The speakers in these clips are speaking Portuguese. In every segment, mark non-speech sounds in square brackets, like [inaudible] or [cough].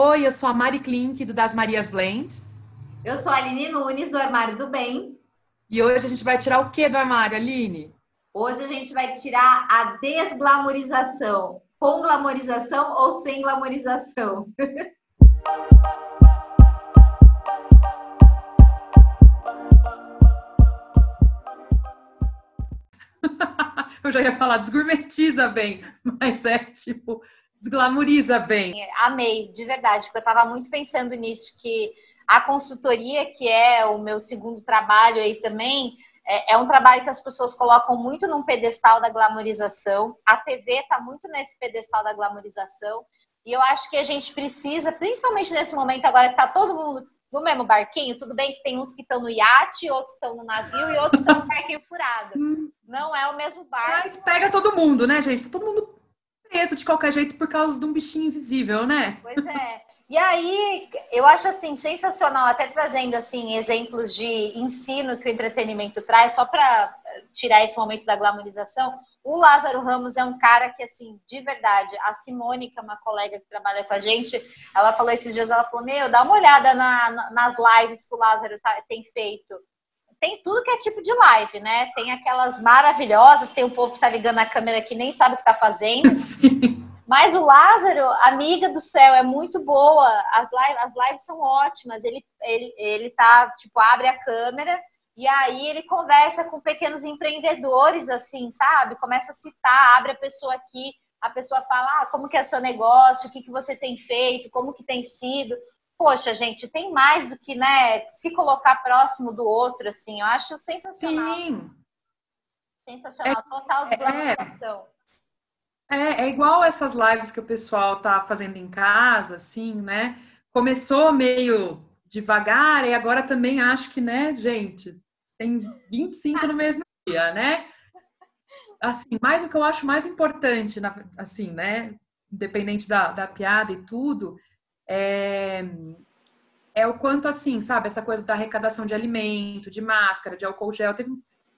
Oi, eu sou a Mari Klink, do Das Marias Blend. Eu sou a Aline Nunes, do Armário do Bem. E hoje a gente vai tirar o que do armário, Aline? Hoje a gente vai tirar a desglamorização. Com glamorização ou sem glamorização? [laughs] eu já ia falar desgourmetiza bem, [laughs] mas é tipo desglamoriza bem. Amei, de verdade, porque eu estava muito pensando nisso, que a consultoria, que é o meu segundo trabalho aí também, é, é um trabalho que as pessoas colocam muito num pedestal da glamorização. A TV está muito nesse pedestal da glamorização. E eu acho que a gente precisa, principalmente nesse momento agora que está todo mundo no mesmo barquinho, tudo bem que tem uns que estão no iate, outros estão no navio e outros estão no barquinho furado. Hum. Não é o mesmo barco. Mas pega todo mundo, né, gente? Tá todo mundo preso de qualquer jeito por causa de um bichinho invisível, né? Pois é. E aí, eu acho assim sensacional, até trazendo assim exemplos de ensino que o entretenimento traz, só para tirar esse momento da glamorização. O Lázaro Ramos é um cara que, assim, de verdade, a Simone, que é uma colega que trabalha com a gente, ela falou esses dias, ela falou, meu, dá uma olhada na, nas lives que o Lázaro tá, tem feito. Tem tudo que é tipo de live, né? Tem aquelas maravilhosas, tem um povo que tá ligando a câmera que nem sabe o que tá fazendo. [laughs] Sim. Mas o Lázaro, amiga do céu, é muito boa. As lives, as lives são ótimas. Ele, ele, ele tá, tipo, abre a câmera e aí ele conversa com pequenos empreendedores, assim, sabe? Começa a citar, abre a pessoa aqui, a pessoa fala, ah, como que é seu negócio, o que, que você tem feito, como que tem sido. Poxa, gente, tem mais do que, né, se colocar próximo do outro, assim, eu acho sensacional. Sim. Sensacional, é, total é, desglamorização. É. É, é igual essas lives que o pessoal tá fazendo em casa, assim, né? Começou meio devagar e agora também acho que, né, gente, tem 25 no mesmo dia, né? Assim, mais o que eu acho mais importante, assim, né, independente da, da piada e tudo, é, é o quanto, assim, sabe, essa coisa da arrecadação de alimento, de máscara, de álcool gel. Teve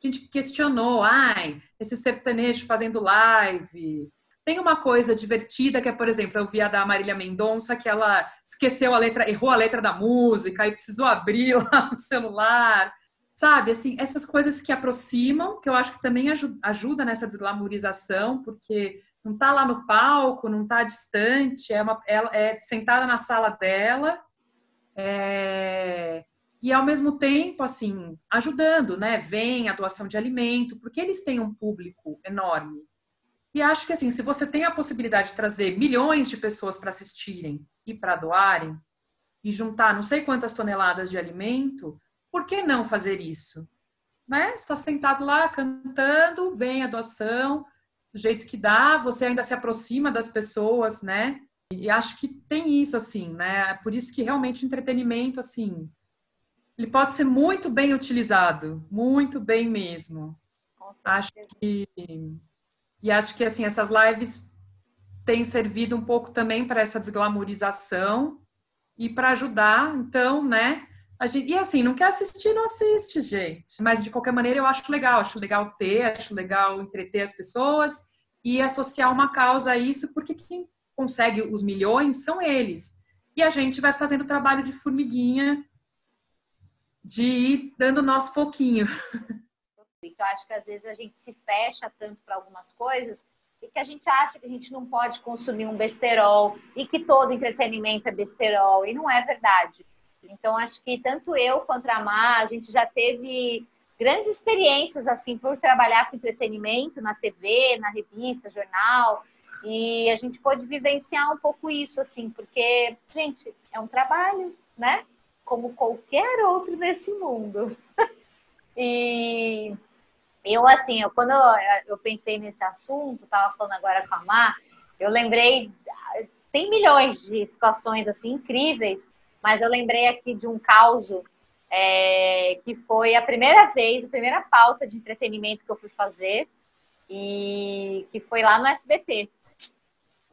gente que questionou, ai, esse sertanejo fazendo live, tem uma coisa divertida que é, por exemplo, eu vi a da Marília Mendonça, que ela esqueceu a letra, errou a letra da música e precisou abrir [laughs] lá no celular. Sabe, assim, essas coisas que aproximam, que eu acho que também ajuda nessa desglamorização, porque não tá lá no palco, não tá distante, é, uma, ela é sentada na sala dela, é, e ao mesmo tempo, assim, ajudando, né? Vem a doação de alimento, porque eles têm um público enorme. E acho que assim, se você tem a possibilidade de trazer milhões de pessoas para assistirem e para doarem e juntar não sei quantas toneladas de alimento, por que não fazer isso? Né? Está sentado lá cantando, vem a doação, do jeito que dá, você ainda se aproxima das pessoas, né? E acho que tem isso assim, né? Por isso que realmente o entretenimento assim, ele pode ser muito bem utilizado, muito bem mesmo. Acho que e acho que assim essas lives têm servido um pouco também para essa desglamorização e para ajudar, então, né? Gente, e assim, não quer assistir, não assiste, gente. Mas de qualquer maneira eu acho legal, acho legal ter, acho legal entreter as pessoas e associar uma causa a isso, porque quem consegue os milhões são eles. E a gente vai fazendo trabalho de formiguinha, de ir dando nosso pouquinho. [laughs] eu acho que às vezes a gente se fecha tanto para algumas coisas e que a gente acha que a gente não pode consumir um besterol e que todo entretenimento é besterol e não é verdade. Então acho que tanto eu quanto a Mar, a gente já teve grandes experiências assim por trabalhar com entretenimento na TV, na revista, jornal, e a gente pode vivenciar um pouco isso assim, porque gente, é um trabalho, né? Como qualquer outro nesse mundo. [laughs] e eu, assim, eu, quando eu, pensei nesse assunto, estava falando agora com a Mar, eu lembrei, tem milhões de situações, assim, incríveis, mas eu lembrei aqui de um caos é, que foi a primeira vez, a primeira pauta de entretenimento que eu fui fazer, e que foi lá no SBT.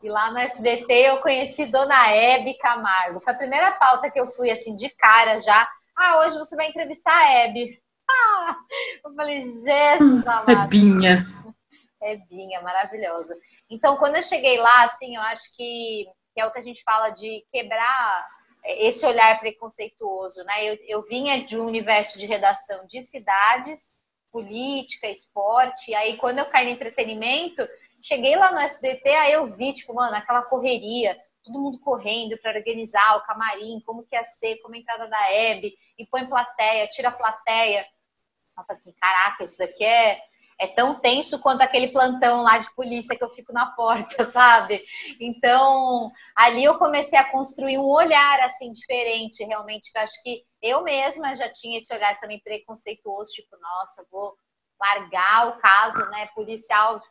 E lá no SBT eu conheci Dona Hebe Camargo. Foi a primeira pauta que eu fui, assim, de cara já. Ah, hoje você vai entrevistar a Hebe. [laughs] eu falei, Jesus [laughs] amado. É Binha. É Binha, maravilhosa. Então, quando eu cheguei lá, assim, eu acho que que é o que a gente fala de quebrar esse olhar preconceituoso, né? Eu, eu vinha de um universo de redação de cidades, política, esporte, e aí quando eu caí no entretenimento, cheguei lá no SBT, aí eu vi, tipo, mano, aquela correria, todo mundo correndo para organizar o camarim, como que ia ser, como a entrada da Hebe, e põe plateia, tira a plateia. Eu falei assim, caraca, isso daqui é, é tão tenso quanto aquele plantão lá de polícia que eu fico na porta, [laughs] sabe? Então, ali eu comecei a construir um olhar assim diferente, realmente, que eu acho que eu mesma já tinha esse olhar também preconceituoso, tipo, nossa, vou largar o caso, né, policial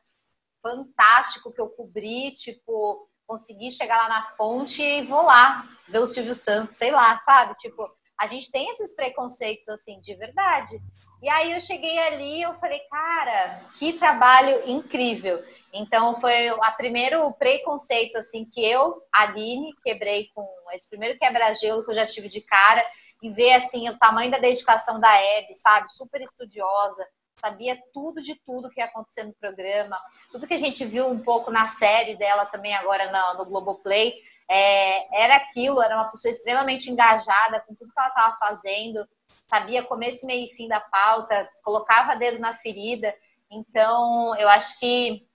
fantástico que eu cobri, tipo, consegui chegar lá na fonte e vou lá ver o Silvio Santos, sei lá, sabe? Tipo, a gente tem esses preconceitos assim, de verdade. E aí eu cheguei ali, eu falei, cara, que trabalho incrível. Então foi o primeiro preconceito assim que eu, Aline, quebrei com esse primeiro quebra-gelo que eu já tive de cara e ver assim o tamanho da dedicação da Hebe, sabe? Super estudiosa, sabia tudo de tudo que ia acontecer no programa, tudo que a gente viu um pouco na série dela também agora no, no Globoplay, é, era aquilo, era uma pessoa extremamente engajada com tudo que ela estava fazendo, sabia começo, meio e fim da pauta, colocava dedo na ferida. Então, eu acho que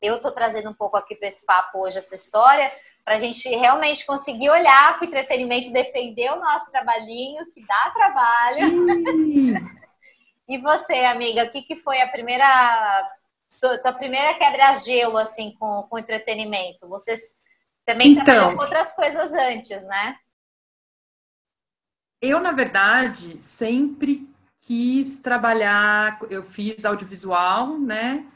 eu estou trazendo um pouco aqui para esse papo hoje essa história, para a gente realmente conseguir olhar para o entretenimento e defender o nosso trabalhinho, que dá trabalho. [laughs] e você, amiga, o que, que foi a primeira. Tua, primeira quebra-gelo, assim, com, com entretenimento? Você também então, trabalhou com outras coisas antes, né? Eu, na verdade, sempre quis trabalhar. Eu fiz audiovisual, né?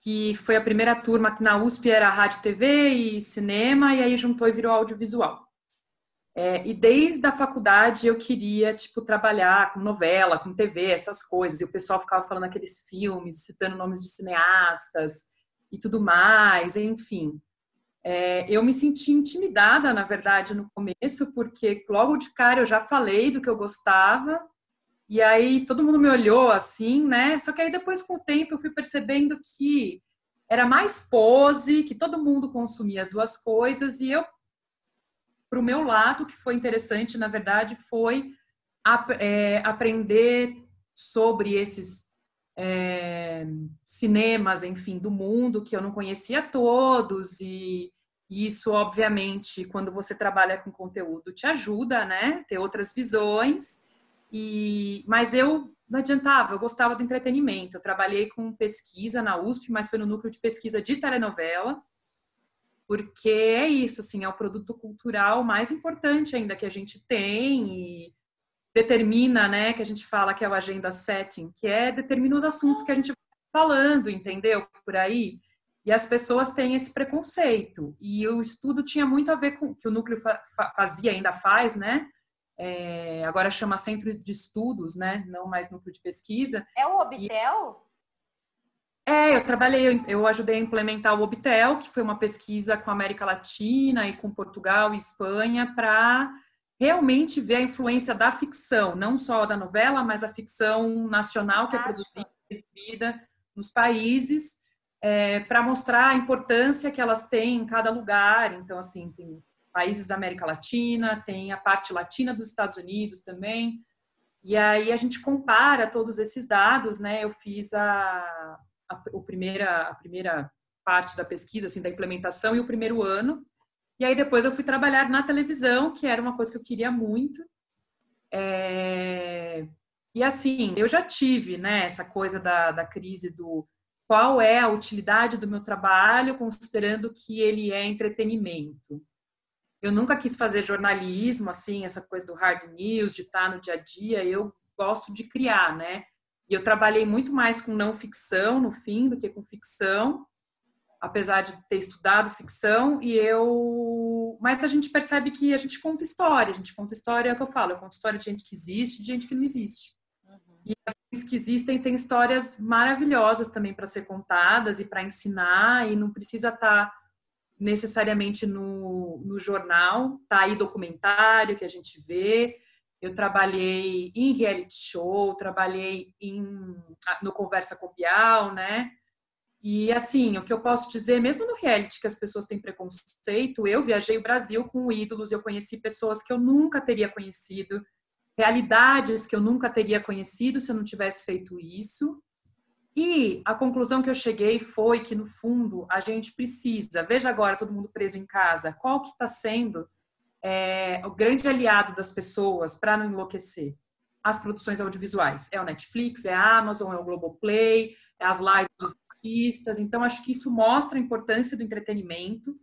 Que foi a primeira turma que na USP era rádio, TV e cinema, e aí juntou e virou audiovisual. É, e desde a faculdade eu queria, tipo, trabalhar com novela, com TV, essas coisas. E o pessoal ficava falando aqueles filmes, citando nomes de cineastas e tudo mais, enfim. É, eu me senti intimidada, na verdade, no começo, porque logo de cara eu já falei do que eu gostava, e aí todo mundo me olhou assim, né? Só que aí depois, com o tempo, eu fui percebendo que era mais pose, que todo mundo consumia as duas coisas, e eu para o meu lado, que foi interessante, na verdade, foi é, aprender sobre esses é, cinemas, enfim, do mundo, que eu não conhecia todos, e, e isso, obviamente, quando você trabalha com conteúdo, te ajuda, né? Ter outras visões. E, mas eu não adiantava, eu gostava do entretenimento. Eu trabalhei com pesquisa na USP, mas foi no núcleo de pesquisa de telenovela porque é isso, assim, é o produto cultural mais importante ainda que a gente tem e determina, né, que a gente fala que é o agenda setting, que é determina os assuntos que a gente vai falando, entendeu? Por aí. E as pessoas têm esse preconceito. E o estudo tinha muito a ver com que o núcleo fazia, ainda faz, né? É, agora chama Centro de Estudos, né? Não mais núcleo de pesquisa. É o Obtel? É, eu trabalhei, eu ajudei a implementar o Obtel, que foi uma pesquisa com a América Latina e com Portugal e Espanha para realmente ver a influência da ficção, não só da novela, mas a ficção nacional que é produzida e recebida nos países, é, para mostrar a importância que elas têm em cada lugar. Então, assim, tem países da América Latina, tem a parte latina dos Estados Unidos também. E aí a gente compara todos esses dados, né? Eu fiz a, a, o primeira, a primeira parte da pesquisa, assim, da implementação e o primeiro ano. E aí depois eu fui trabalhar na televisão, que era uma coisa que eu queria muito. É... E assim, eu já tive, né, essa coisa da, da crise do qual é a utilidade do meu trabalho, considerando que ele é entretenimento. Eu nunca quis fazer jornalismo, assim, essa coisa do hard news, de estar no dia a dia. Eu gosto de criar, né? E eu trabalhei muito mais com não ficção no fim do que com ficção, apesar de ter estudado ficção. E eu. Mas a gente percebe que a gente conta história. A gente conta história, é o que eu falo, eu conto história de gente que existe, de gente que não existe. E as que existem têm histórias maravilhosas também para ser contadas e para ensinar, e não precisa estar tá necessariamente no, no jornal, tá aí documentário que a gente vê, eu trabalhei em reality show, trabalhei em, no Conversa com Bial, né? E assim, o que eu posso dizer, mesmo no reality que as pessoas têm preconceito, eu viajei o Brasil com ídolos, eu conheci pessoas que eu nunca teria conhecido, realidades que eu nunca teria conhecido se eu não tivesse feito isso. E a conclusão que eu cheguei foi que, no fundo, a gente precisa, veja agora todo mundo preso em casa, qual que está sendo é, o grande aliado das pessoas para não enlouquecer? As produções audiovisuais. É o Netflix, é a Amazon, é o Globoplay, é as lives dos artistas. Então, acho que isso mostra a importância do entretenimento.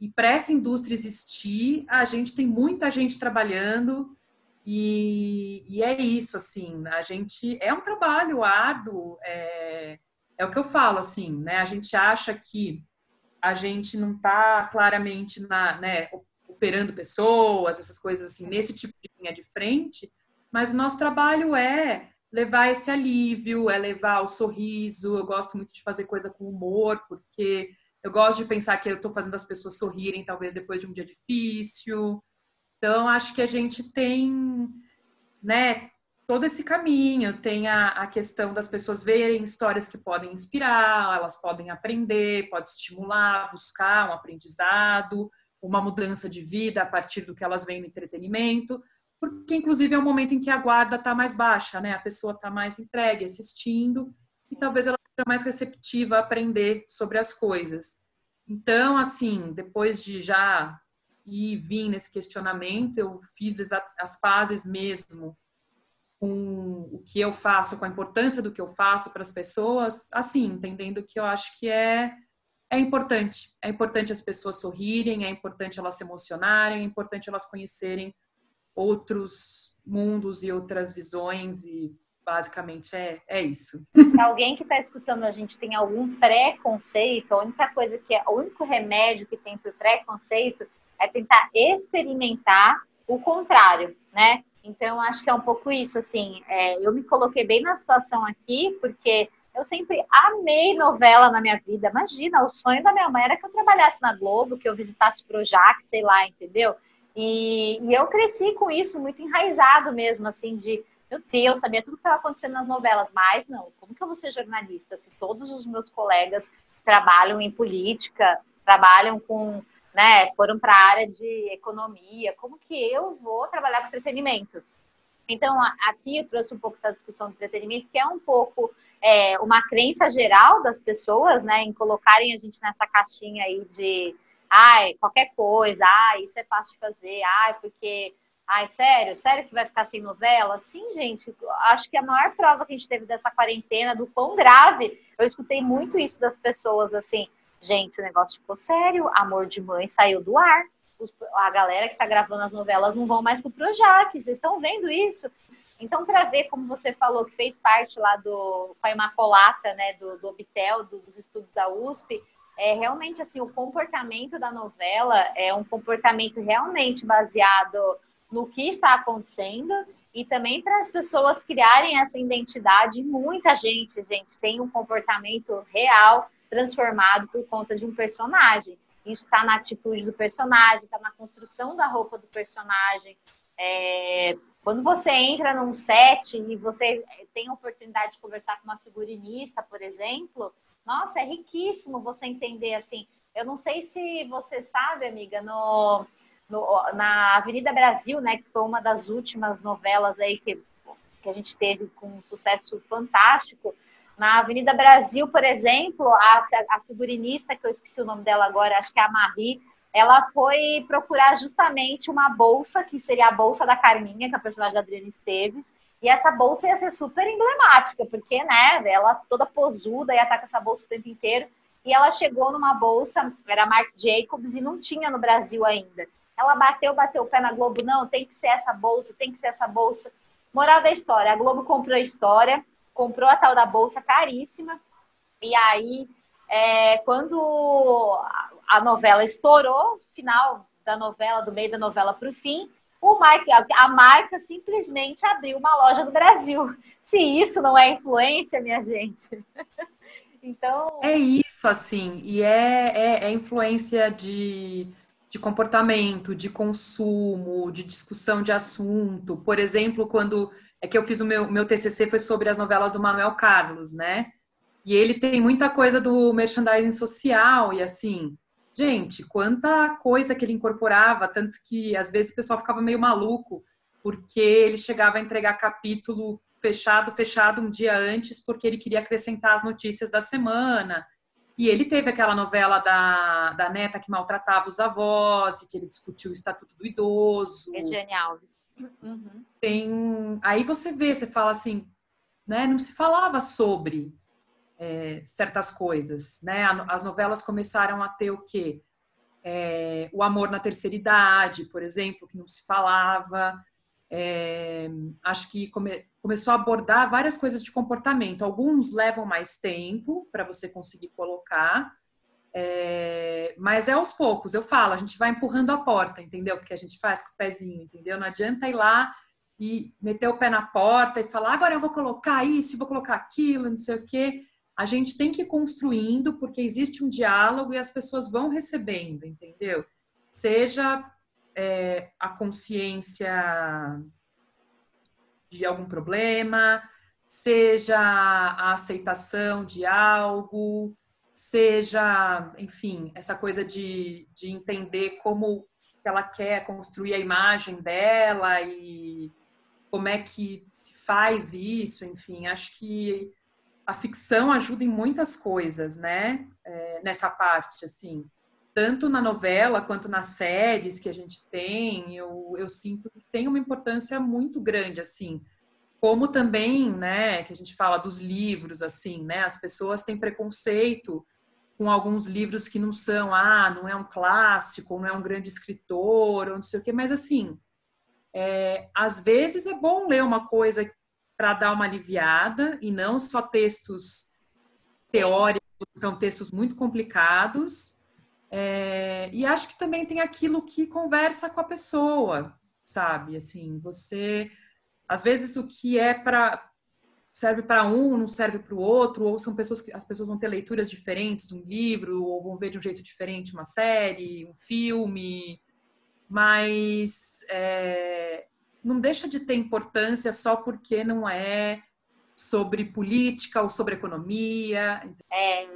E para essa indústria existir, a gente tem muita gente trabalhando. E, e é isso, assim, a gente é um trabalho árduo, é, é o que eu falo, assim, né? A gente acha que a gente não está claramente na, né, operando pessoas, essas coisas assim, nesse tipo de linha de frente, mas o nosso trabalho é levar esse alívio, é levar o sorriso. Eu gosto muito de fazer coisa com humor, porque eu gosto de pensar que eu estou fazendo as pessoas sorrirem, talvez depois de um dia difícil. Então, acho que a gente tem, né, todo esse caminho. Tem a, a questão das pessoas verem histórias que podem inspirar, elas podem aprender, pode estimular, buscar um aprendizado, uma mudança de vida a partir do que elas veem no entretenimento porque inclusive é um momento em que a guarda está mais baixa, né? A pessoa está mais entregue, assistindo, e talvez ela seja mais receptiva a aprender sobre as coisas. Então, assim, depois de já ir vir nesse questionamento, eu fiz as pazes mesmo com o que eu faço, com a importância do que eu faço para as pessoas, assim, entendendo que eu acho que é é importante. É importante as pessoas sorrirem, é importante elas se emocionarem, é importante elas conhecerem outros mundos e outras visões e basicamente é, é isso. Se alguém que está escutando a gente tem algum preconceito, a única coisa que é, o único remédio que tem para o preconceito é tentar experimentar o contrário, né? Então acho que é um pouco isso, assim, é, eu me coloquei bem na situação aqui porque eu sempre amei novela na minha vida. Imagina, o sonho da minha mãe era que eu trabalhasse na Globo, que eu visitasse o Projac, sei lá, entendeu? E, e, eu cresci com isso muito enraizado mesmo, assim, de meu Deus, sabia tudo que estava acontecendo nas novelas, mas não, como que eu vou ser jornalista se todos os meus colegas trabalham em política, trabalham com, né, foram para a área de economia, como que eu vou trabalhar com entretenimento? Então, aqui eu trouxe um pouco essa discussão de entretenimento, que é um pouco é, uma crença geral das pessoas, né, em colocarem a gente nessa caixinha aí de ai, qualquer coisa, ai, isso é fácil de fazer, ai, porque, ai, sério, sério que vai ficar sem novela? Sim, gente, acho que a maior prova que a gente teve dessa quarentena, do quão grave, eu escutei muito isso das pessoas, assim, gente, esse negócio ficou sério, Amor de Mãe saiu do ar, a galera que está gravando as novelas não vão mais pro Projac, vocês estão vendo isso? Então, para ver, como você falou, que fez parte lá do, com a Imacolata, né, do, do Obtel, do, dos estudos da USP, é realmente assim o comportamento da novela é um comportamento realmente baseado no que está acontecendo e também para as pessoas criarem essa identidade. Muita gente, gente, tem um comportamento real transformado por conta de um personagem. Isso está na atitude do personagem, está na construção da roupa do personagem. É... Quando você entra num set e você tem a oportunidade de conversar com uma figurinista, por exemplo, nossa, é riquíssimo você entender assim. Eu não sei se você sabe, amiga, no, no, na Avenida Brasil, né, que foi uma das últimas novelas aí que, que a gente teve com um sucesso fantástico. Na Avenida Brasil, por exemplo, a, a figurinista, que eu esqueci o nome dela agora, acho que é a Marie, ela foi procurar justamente uma bolsa, que seria a bolsa da Carminha, que é a personagem da Adriana Esteves, e essa bolsa ia ser super emblemática, porque, né, ela toda posuda ia estar com essa bolsa o tempo inteiro. E ela chegou numa bolsa, era Marc Jacobs, e não tinha no Brasil ainda. Ela bateu, bateu o pé na Globo, não, tem que ser essa bolsa, tem que ser essa bolsa. Moral da história, a Globo comprou a história, comprou a tal da bolsa caríssima, e aí, é, quando a novela estourou, final da novela, do meio da novela para o fim, o Mike, a marca simplesmente abriu uma loja no Brasil. [laughs] Se isso não é influência, minha gente. [laughs] então. É isso, assim. E é, é, é influência de, de comportamento, de consumo, de discussão de assunto. Por exemplo, quando é que eu fiz o meu, meu TCC foi sobre as novelas do Manuel Carlos, né? E ele tem muita coisa do merchandising social e assim, gente, quanta coisa que ele incorporava, tanto que às vezes o pessoal ficava meio maluco, porque ele chegava a entregar capítulo fechado, fechado um dia antes, porque ele queria acrescentar as notícias da semana. E ele teve aquela novela da, da neta que maltratava os avós, e que ele discutiu o estatuto do idoso. Regiane Alves. Uhum. Tem. Aí você vê, você fala assim, né? Não se falava sobre é, certas coisas, né? As novelas começaram a ter o quê? É, o amor na terceira idade, por exemplo, que não se falava. É, acho que come, começou a abordar várias coisas de comportamento. Alguns levam mais tempo para você conseguir colocar, é, mas é aos poucos. Eu falo, a gente vai empurrando a porta, entendeu? Porque a gente faz com o pezinho, entendeu? Não adianta ir lá e meter o pé na porta e falar, agora eu vou colocar isso, vou colocar aquilo, não sei o quê. A gente tem que ir construindo, porque existe um diálogo e as pessoas vão recebendo, entendeu? Seja é, a consciência de algum problema, seja a aceitação de algo, seja, enfim, essa coisa de, de entender como ela quer construir a imagem dela e como é que se faz isso, enfim, acho que a ficção ajuda em muitas coisas, né? É, nessa parte, assim tanto na novela quanto nas séries que a gente tem, eu, eu sinto que tem uma importância muito grande, assim. Como também, né, que a gente fala dos livros, assim, né, as pessoas têm preconceito com alguns livros que não são, ah, não é um clássico, não é um grande escritor, ou não sei o quê, mas assim, é, às vezes é bom ler uma coisa para dar uma aliviada e não só textos teóricos, então textos muito complicados, é, e acho que também tem aquilo que conversa com a pessoa, sabe? Assim, você às vezes o que é para serve para um não serve para o outro, ou são pessoas que as pessoas vão ter leituras diferentes de um livro, ou vão ver de um jeito diferente uma série, um filme, mas é, não deixa de ter importância só porque não é sobre política ou sobre economia. É,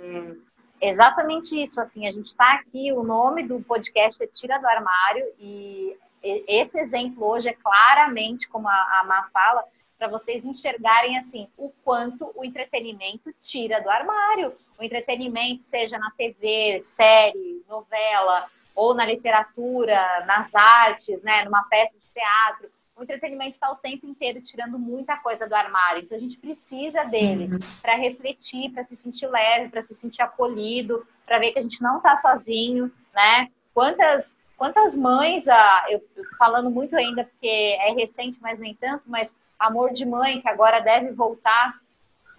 Exatamente isso, assim, a gente está aqui, o nome do podcast é Tira do Armário, e esse exemplo hoje é claramente, como a, Má fala, para vocês enxergarem, assim, o quanto o entretenimento tira do armário. O entretenimento, seja na TV, série, novela, ou na literatura, nas artes, né, numa peça de teatro, o entretenimento está o tempo inteiro tirando muita coisa do armário. Então a gente precisa dele uhum. para refletir, para se sentir leve, para se sentir acolhido, para ver que a gente não está sozinho, né? Quantas quantas mães, ah, eu falando muito ainda porque é recente, mas nem tanto, mas amor de mãe que agora deve voltar.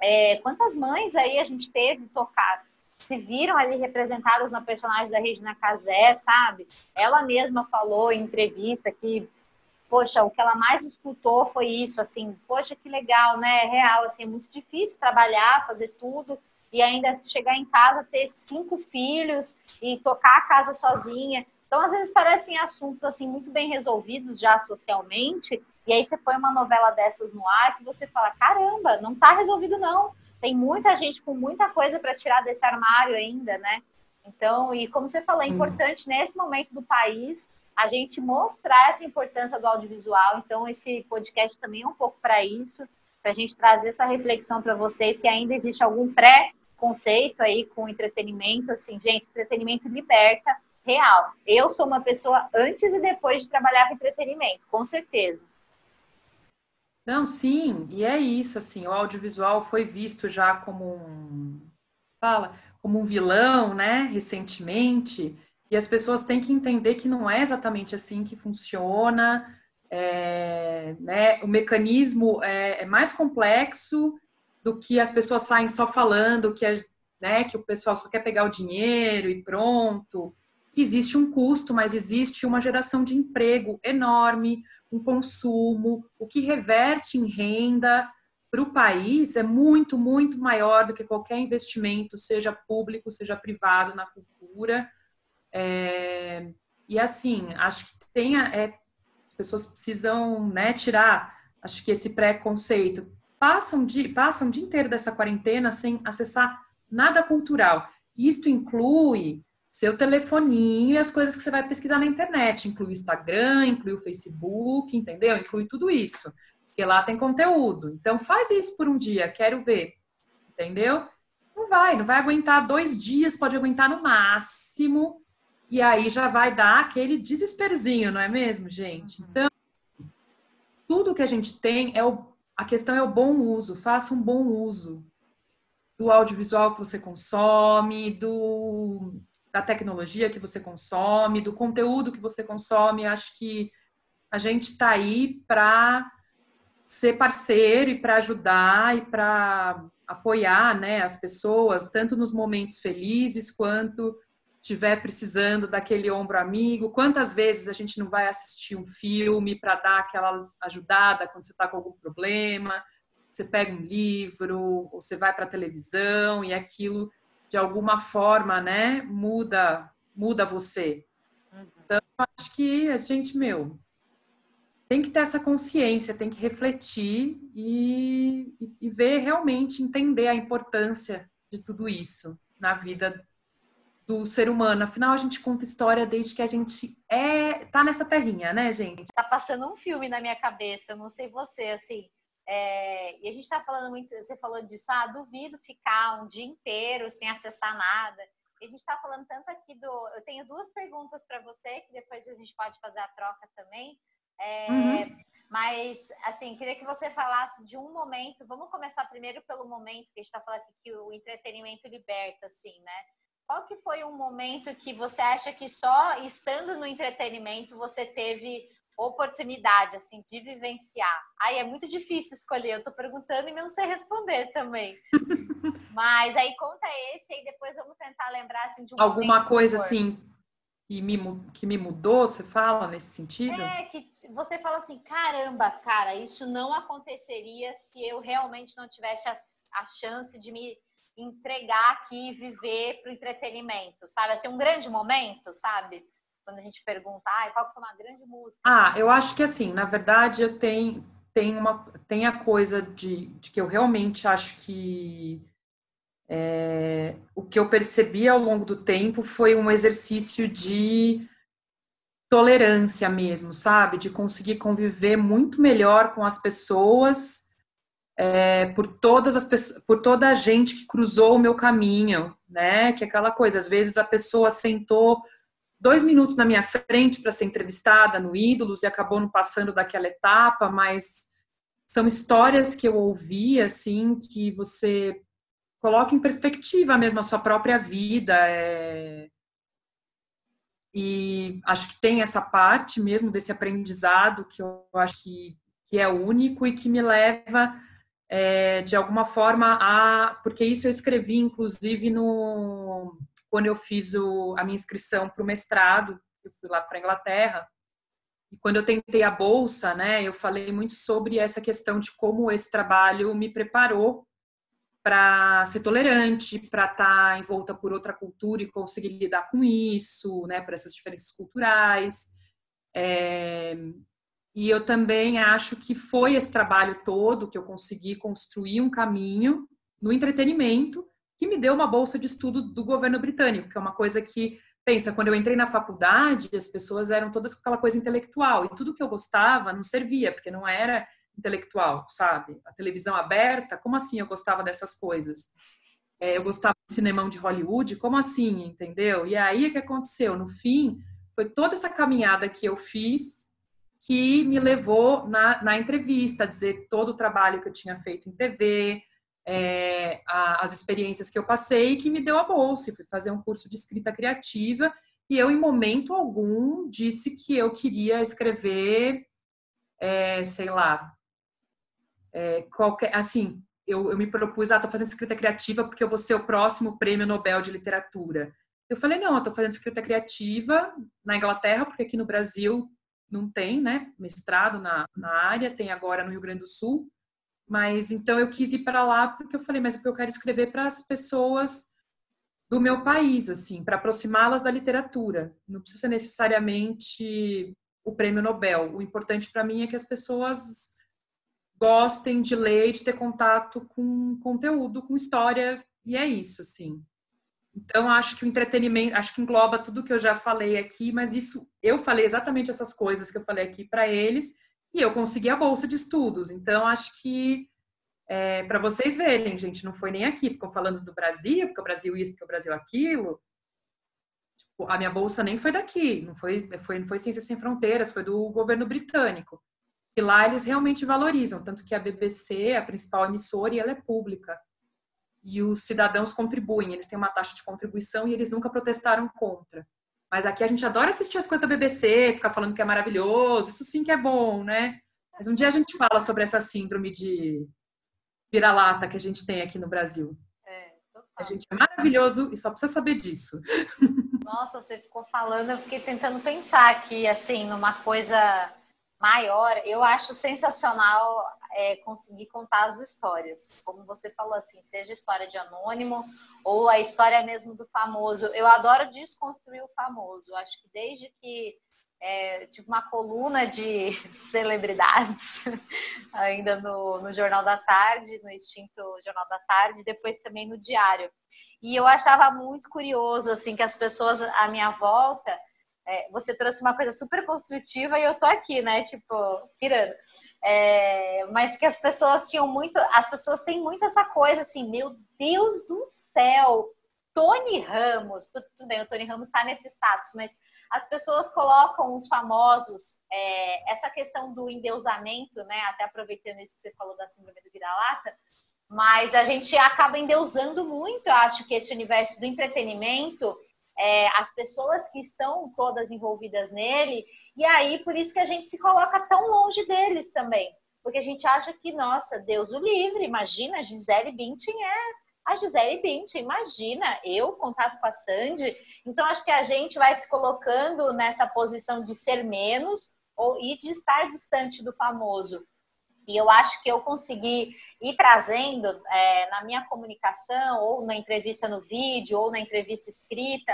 É, quantas mães aí a gente teve tocar se viram ali representadas na personagem da Regina Casé, sabe? Ela mesma falou em entrevista que poxa, o que ela mais escutou foi isso, assim, poxa, que legal, né? É real, assim, é muito difícil trabalhar, fazer tudo e ainda chegar em casa, ter cinco filhos e tocar a casa sozinha. Então, às vezes parecem assuntos assim muito bem resolvidos já socialmente, e aí você põe uma novela dessas no ar que você fala, caramba, não está resolvido não. Tem muita gente com muita coisa para tirar desse armário ainda, né? Então, e como você falou, é importante nesse momento do país a gente mostrar essa importância do audiovisual. Então, esse podcast também é um pouco para isso, para a gente trazer essa reflexão para vocês se ainda existe algum pré-conceito aí com entretenimento. Assim, gente, entretenimento liberta, real. Eu sou uma pessoa antes e depois de trabalhar com entretenimento, com certeza. Não, sim, e é isso, assim, o audiovisual foi visto já como um, fala, como um vilão, né, recentemente, e as pessoas têm que entender que não é exatamente assim que funciona, é, né? o mecanismo é, é, mais complexo do que as pessoas saem só falando que, é, né, que o pessoal só quer pegar o dinheiro e pronto. Existe um custo, mas existe uma geração de emprego enorme, um consumo, o que reverte em renda para o país é muito, muito maior do que qualquer investimento, seja público, seja privado, na cultura. É, e assim, acho que tem é, as pessoas precisam né, tirar, acho que esse preconceito. passam um dia, passam um dia inteiro dessa quarentena sem acessar nada cultural. Isto inclui seu telefoninho e as coisas que você vai pesquisar na internet. Inclui o Instagram, inclui o Facebook, entendeu? Inclui tudo isso. Porque lá tem conteúdo. Então faz isso por um dia, quero ver. Entendeu? Não vai, não vai aguentar dois dias, pode aguentar no máximo. E aí já vai dar aquele desesperozinho, não é mesmo, gente? Uhum. Então, tudo que a gente tem é o. A questão é o bom uso, faça um bom uso do audiovisual que você consome, do, da tecnologia que você consome, do conteúdo que você consome. Acho que a gente está aí para ser parceiro e para ajudar e para apoiar né, as pessoas, tanto nos momentos felizes quanto estiver precisando daquele ombro amigo. Quantas vezes a gente não vai assistir um filme para dar aquela ajudada quando você está com algum problema? Você pega um livro, ou você vai para a televisão e aquilo de alguma forma, né, muda, muda você. Então, acho que a gente, meu, tem que ter essa consciência, tem que refletir e, e, ver realmente, entender a importância de tudo isso na vida do ser humano. Afinal, a gente conta história desde que a gente é tá nessa terrinha, né, gente? Tá passando um filme na minha cabeça, não sei você, assim. É, e a gente está falando muito, você falou disso, ah, duvido ficar um dia inteiro sem acessar nada. E a gente está falando tanto aqui do. Eu tenho duas perguntas para você, que depois a gente pode fazer a troca também. É, uhum. Mas, assim, queria que você falasse de um momento. Vamos começar primeiro pelo momento que a gente está falando aqui, que o entretenimento liberta, assim, né? Qual que foi um momento que você acha que só estando no entretenimento você teve oportunidade, assim, de vivenciar? Aí é muito difícil escolher, eu tô perguntando e não sei responder também. Mas aí conta esse, aí depois vamos tentar lembrar, assim, de um Alguma coisa, assim, que me, que me mudou, você fala nesse sentido? É, que você fala assim, caramba, cara, isso não aconteceria se eu realmente não tivesse a, a chance de me entregar aqui e viver para o entretenimento, sabe? Assim, um grande momento, sabe? Quando a gente pergunta, qual foi uma grande música? Ah, eu acho que assim, na verdade, tenho, tenho uma, tem a coisa de, de que eu realmente acho que é, o que eu percebi ao longo do tempo foi um exercício de tolerância mesmo, sabe? De conseguir conviver muito melhor com as pessoas, é, por todas as pessoas, por toda a gente que cruzou o meu caminho, né? Que é aquela coisa, às vezes a pessoa sentou dois minutos na minha frente para ser entrevistada no Ídolos e acabou não passando daquela etapa, mas são histórias que eu ouvi assim que você coloca em perspectiva mesmo a sua própria vida. É... E acho que tem essa parte mesmo desse aprendizado que eu acho que, que é único e que me leva é, de alguma forma a. Porque isso eu escrevi, inclusive, no quando eu fiz o, a minha inscrição para o mestrado, eu fui lá para a Inglaterra. E quando eu tentei a bolsa, né, eu falei muito sobre essa questão de como esse trabalho me preparou para ser tolerante, para estar tá envolta por outra cultura e conseguir lidar com isso, né, por essas diferenças culturais. É, e eu também acho que foi esse trabalho todo que eu consegui construir um caminho no entretenimento que me deu uma bolsa de estudo do governo britânico, que é uma coisa que, pensa, quando eu entrei na faculdade, as pessoas eram todas com aquela coisa intelectual, e tudo que eu gostava não servia, porque não era intelectual, sabe? A televisão aberta, como assim eu gostava dessas coisas? É, eu gostava de cinemão de Hollywood, como assim, entendeu? E aí o que aconteceu? No fim, foi toda essa caminhada que eu fiz que me levou na, na entrevista a dizer todo o trabalho que eu tinha feito em TV, é, a, as experiências que eu passei, que me deu a bolsa. Fui fazer um curso de escrita criativa e eu, em momento algum, disse que eu queria escrever, é, sei lá, é, qualquer, assim, eu, eu, me propus, ah, tô fazendo escrita criativa porque eu vou ser o próximo prêmio Nobel de Literatura. Eu falei, não, eu tô fazendo escrita criativa na Inglaterra, porque aqui no Brasil não tem, né, mestrado na, na área, tem agora no Rio Grande do Sul, mas então eu quis ir para lá porque eu falei, mas eu quero escrever para as pessoas do meu país, assim, para aproximá-las da literatura. Não precisa necessariamente o prêmio Nobel. O importante para mim é que as pessoas gostem de ler, de ter contato com conteúdo, com história, e é isso, assim. Então, acho que o entretenimento, acho que engloba tudo que eu já falei aqui, mas isso, eu falei exatamente essas coisas que eu falei aqui para eles, e eu consegui a bolsa de estudos. Então, acho que, é, para vocês verem, gente, não foi nem aqui, ficou falando do Brasil, porque o Brasil isso, porque o Brasil aquilo. Tipo, a minha bolsa nem foi daqui, não foi, foi, não foi Ciências Sem Fronteiras, foi do governo britânico. E lá eles realmente valorizam, tanto que a BBC, a principal emissora, e ela é pública e os cidadãos contribuem, eles têm uma taxa de contribuição e eles nunca protestaram contra. Mas aqui a gente adora assistir as coisas da BBC, ficar falando que é maravilhoso, isso sim que é bom, né? Mas um dia a gente fala sobre essa síndrome de vira-lata que a gente tem aqui no Brasil. É, a gente é maravilhoso e só precisa saber disso. [laughs] Nossa, você ficou falando, eu fiquei tentando pensar aqui, assim, numa coisa maior. Eu acho sensacional é, conseguir contar as histórias. Como você falou, assim, seja história de anônimo ou a história mesmo do famoso. Eu adoro desconstruir o famoso. Acho que desde que é, tive uma coluna de [laughs] celebridades [laughs] ainda no, no Jornal da Tarde, no extinto Jornal da Tarde, depois também no Diário. E eu achava muito curioso, assim, que as pessoas à minha volta, é, você trouxe uma coisa super construtiva e eu tô aqui, né, tipo, pirando. É, mas que as pessoas tinham muito, as pessoas têm muito essa coisa assim, meu Deus do céu, Tony Ramos, tudo, tudo bem, o Tony Ramos está nesse status, mas as pessoas colocam os famosos, é, essa questão do endeusamento, né? Até aproveitando isso que você falou da síndrome do vira-lata, mas a gente acaba endeusando muito, acho que esse universo do entretenimento, é, as pessoas que estão todas envolvidas nele, e aí, por isso que a gente se coloca tão longe deles também. Porque a gente acha que, nossa, Deus o livre, imagina, Gisele Bündchen é a Gisele Bündchen, imagina, eu, contato com a Sandy. Então, acho que a gente vai se colocando nessa posição de ser menos ou, e de estar distante do famoso. E eu acho que eu consegui ir trazendo é, na minha comunicação, ou na entrevista no vídeo, ou na entrevista escrita,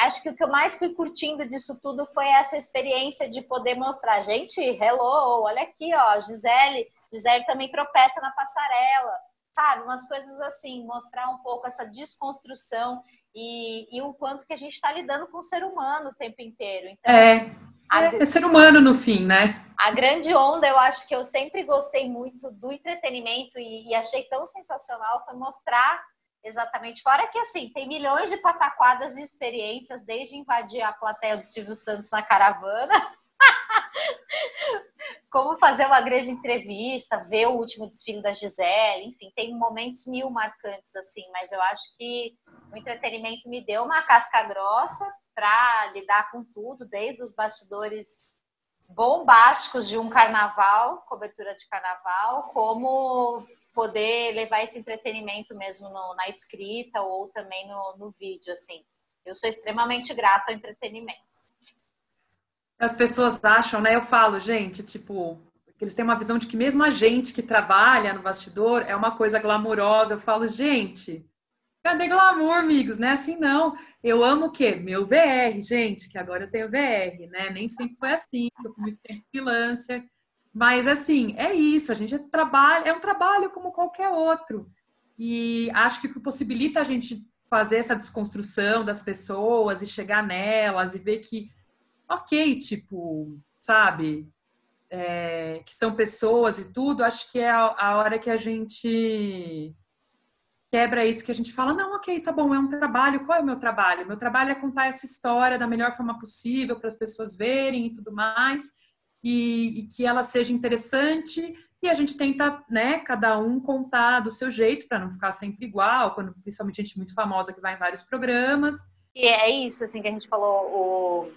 acho que o que eu mais fui curtindo disso tudo foi essa experiência de poder mostrar, gente, hello, olha aqui, ó, Gisele, Gisele também tropeça na passarela, sabe? Umas coisas assim, mostrar um pouco essa desconstrução e, e o quanto que a gente está lidando com o ser humano o tempo inteiro. Então, é, a, é ser humano no fim, né? A grande onda, eu acho que eu sempre gostei muito do entretenimento e, e achei tão sensacional foi mostrar Exatamente. Fora que, assim, tem milhões de pataquadas e experiências, desde invadir a plateia do Silvio Santos na caravana, [laughs] como fazer uma grande entrevista, ver o último desfile da Gisele, enfim, tem momentos mil marcantes, assim, mas eu acho que o entretenimento me deu uma casca grossa para lidar com tudo, desde os bastidores bombásticos de um carnaval, cobertura de carnaval, como poder levar esse entretenimento mesmo no, na escrita ou também no, no vídeo, assim. Eu sou extremamente grata ao entretenimento. As pessoas acham, né? Eu falo, gente, tipo, eles têm uma visão de que mesmo a gente que trabalha no bastidor é uma coisa glamourosa. Eu falo, gente, cadê glamour, amigos? Não é assim, não. Eu amo o quê? Meu VR, gente, que agora eu tenho VR, né? Nem sempre foi assim, eu fui muito tempo freelancer. Mas assim, é isso, a gente trabalha, é um trabalho como qualquer outro. E acho que o que possibilita a gente fazer essa desconstrução das pessoas e chegar nelas e ver que, ok, tipo, sabe, é, que são pessoas e tudo, acho que é a, a hora que a gente quebra isso que a gente fala, não, ok, tá bom, é um trabalho, qual é o meu trabalho? Meu trabalho é contar essa história da melhor forma possível para as pessoas verem e tudo mais e, e que ela seja interessante e a gente tenta, né, cada um contar do seu jeito para não ficar sempre igual, quando principalmente gente muito famosa que vai em vários programas. E é isso, assim, que a gente falou,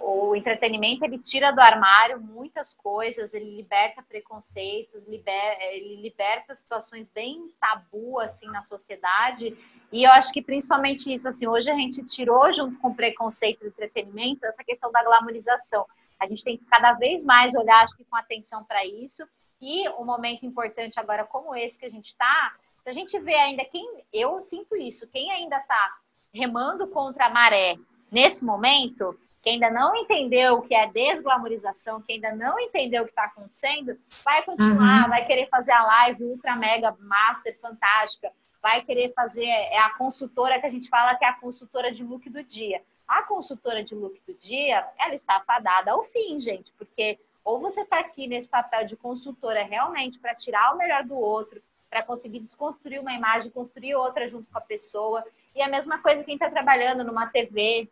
o, o entretenimento, ele tira do armário muitas coisas, ele liberta preconceitos, liber, ele liberta situações bem tabu, assim, na sociedade, e eu acho que principalmente isso, assim, hoje a gente tirou junto com preconceito do entretenimento essa questão da glamorização. A gente tem que cada vez mais olhar, acho que com atenção para isso. E um momento importante agora, como esse que a gente está, se a gente vê ainda quem, eu sinto isso, quem ainda está remando contra a maré nesse momento, quem ainda não entendeu o que é desglamorização, quem ainda não entendeu o que está acontecendo, vai continuar, uhum. vai querer fazer a live ultra mega master fantástica, vai querer fazer é a consultora que a gente fala que é a consultora de look do dia. A consultora de look do dia, ela está fadada ao fim, gente, porque ou você está aqui nesse papel de consultora realmente para tirar o melhor do outro, para conseguir desconstruir uma imagem, construir outra junto com a pessoa. E a mesma coisa quem está trabalhando numa TV,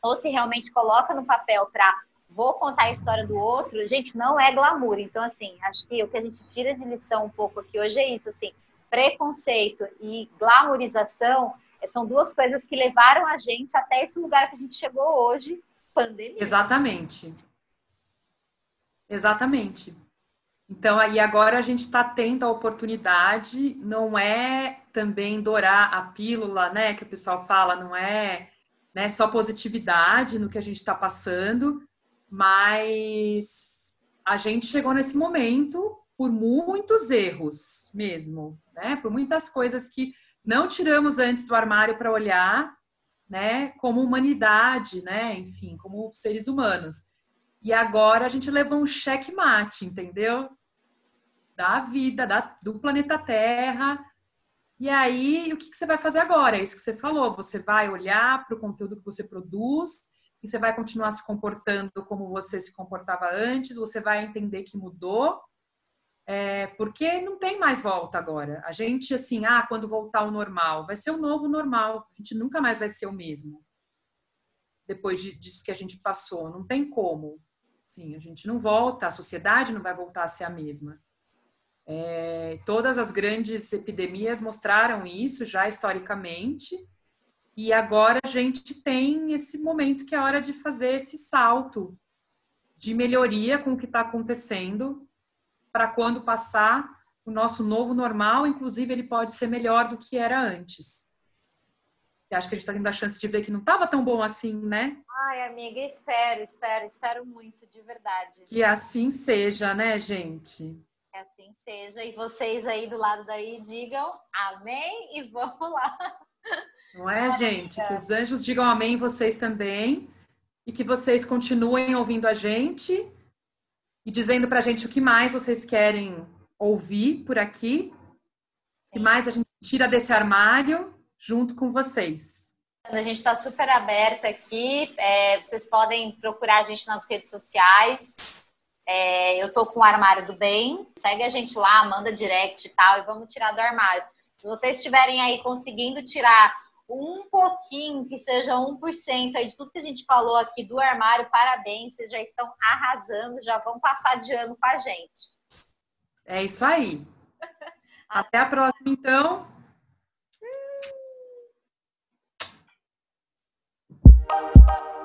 ou se realmente coloca no papel para vou contar a história do outro, gente, não é glamour. Então, assim, acho que o que a gente tira de lição um pouco aqui hoje é isso, assim, preconceito e glamourização são duas coisas que levaram a gente até esse lugar que a gente chegou hoje, pandemia. Exatamente. Exatamente. Então, aí agora a gente está tendo a oportunidade, não é também dourar a pílula, né, que o pessoal fala, não é né, só positividade no que a gente está passando, mas a gente chegou nesse momento por muitos erros mesmo, né, por muitas coisas que não tiramos antes do armário para olhar, né, como humanidade, né, enfim, como seres humanos. E agora a gente levou um checkmate, entendeu? Da vida, da, do planeta Terra. E aí, o que, que você vai fazer agora? É isso que você falou. Você vai olhar para o conteúdo que você produz e você vai continuar se comportando como você se comportava antes. Você vai entender que mudou. É, porque não tem mais volta agora. A gente, assim, ah, quando voltar ao normal, vai ser o novo normal. A gente nunca mais vai ser o mesmo. Depois de, disso que a gente passou. Não tem como. Sim, a gente não volta, a sociedade não vai voltar a ser a mesma. É, todas as grandes epidemias mostraram isso já historicamente, e agora a gente tem esse momento que é hora de fazer esse salto de melhoria com o que está acontecendo, para quando passar o nosso novo normal, inclusive ele pode ser melhor do que era antes. E acho que a gente está tendo a chance de ver que não estava tão bom assim, né? Ai, amiga, espero, espero, espero muito, de verdade. Que assim seja, né, gente? Que assim seja. E vocês aí do lado daí digam amém e vamos lá. Não é, gente? Que os anjos digam amém vocês também. E que vocês continuem ouvindo a gente e dizendo pra gente o que mais vocês querem ouvir por aqui. O que mais a gente tira desse armário junto com vocês. A gente está super aberta aqui. É, vocês podem procurar a gente nas redes sociais. É, eu tô com o armário do bem. Segue a gente lá, manda direct e tal, e vamos tirar do armário. Se vocês estiverem aí conseguindo tirar um pouquinho, que seja 1% aí de tudo que a gente falou aqui do armário, parabéns, vocês já estão arrasando, já vão passar de ano com a gente. É isso aí. [laughs] Até a próxima, então. You.